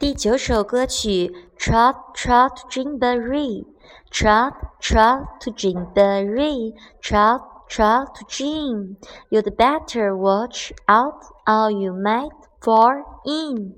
第九首歌曲，Trot Trot Gymboree。Trot, trot to Gymboree, trot, trot to Jim. You'd better watch out, or you might fall in.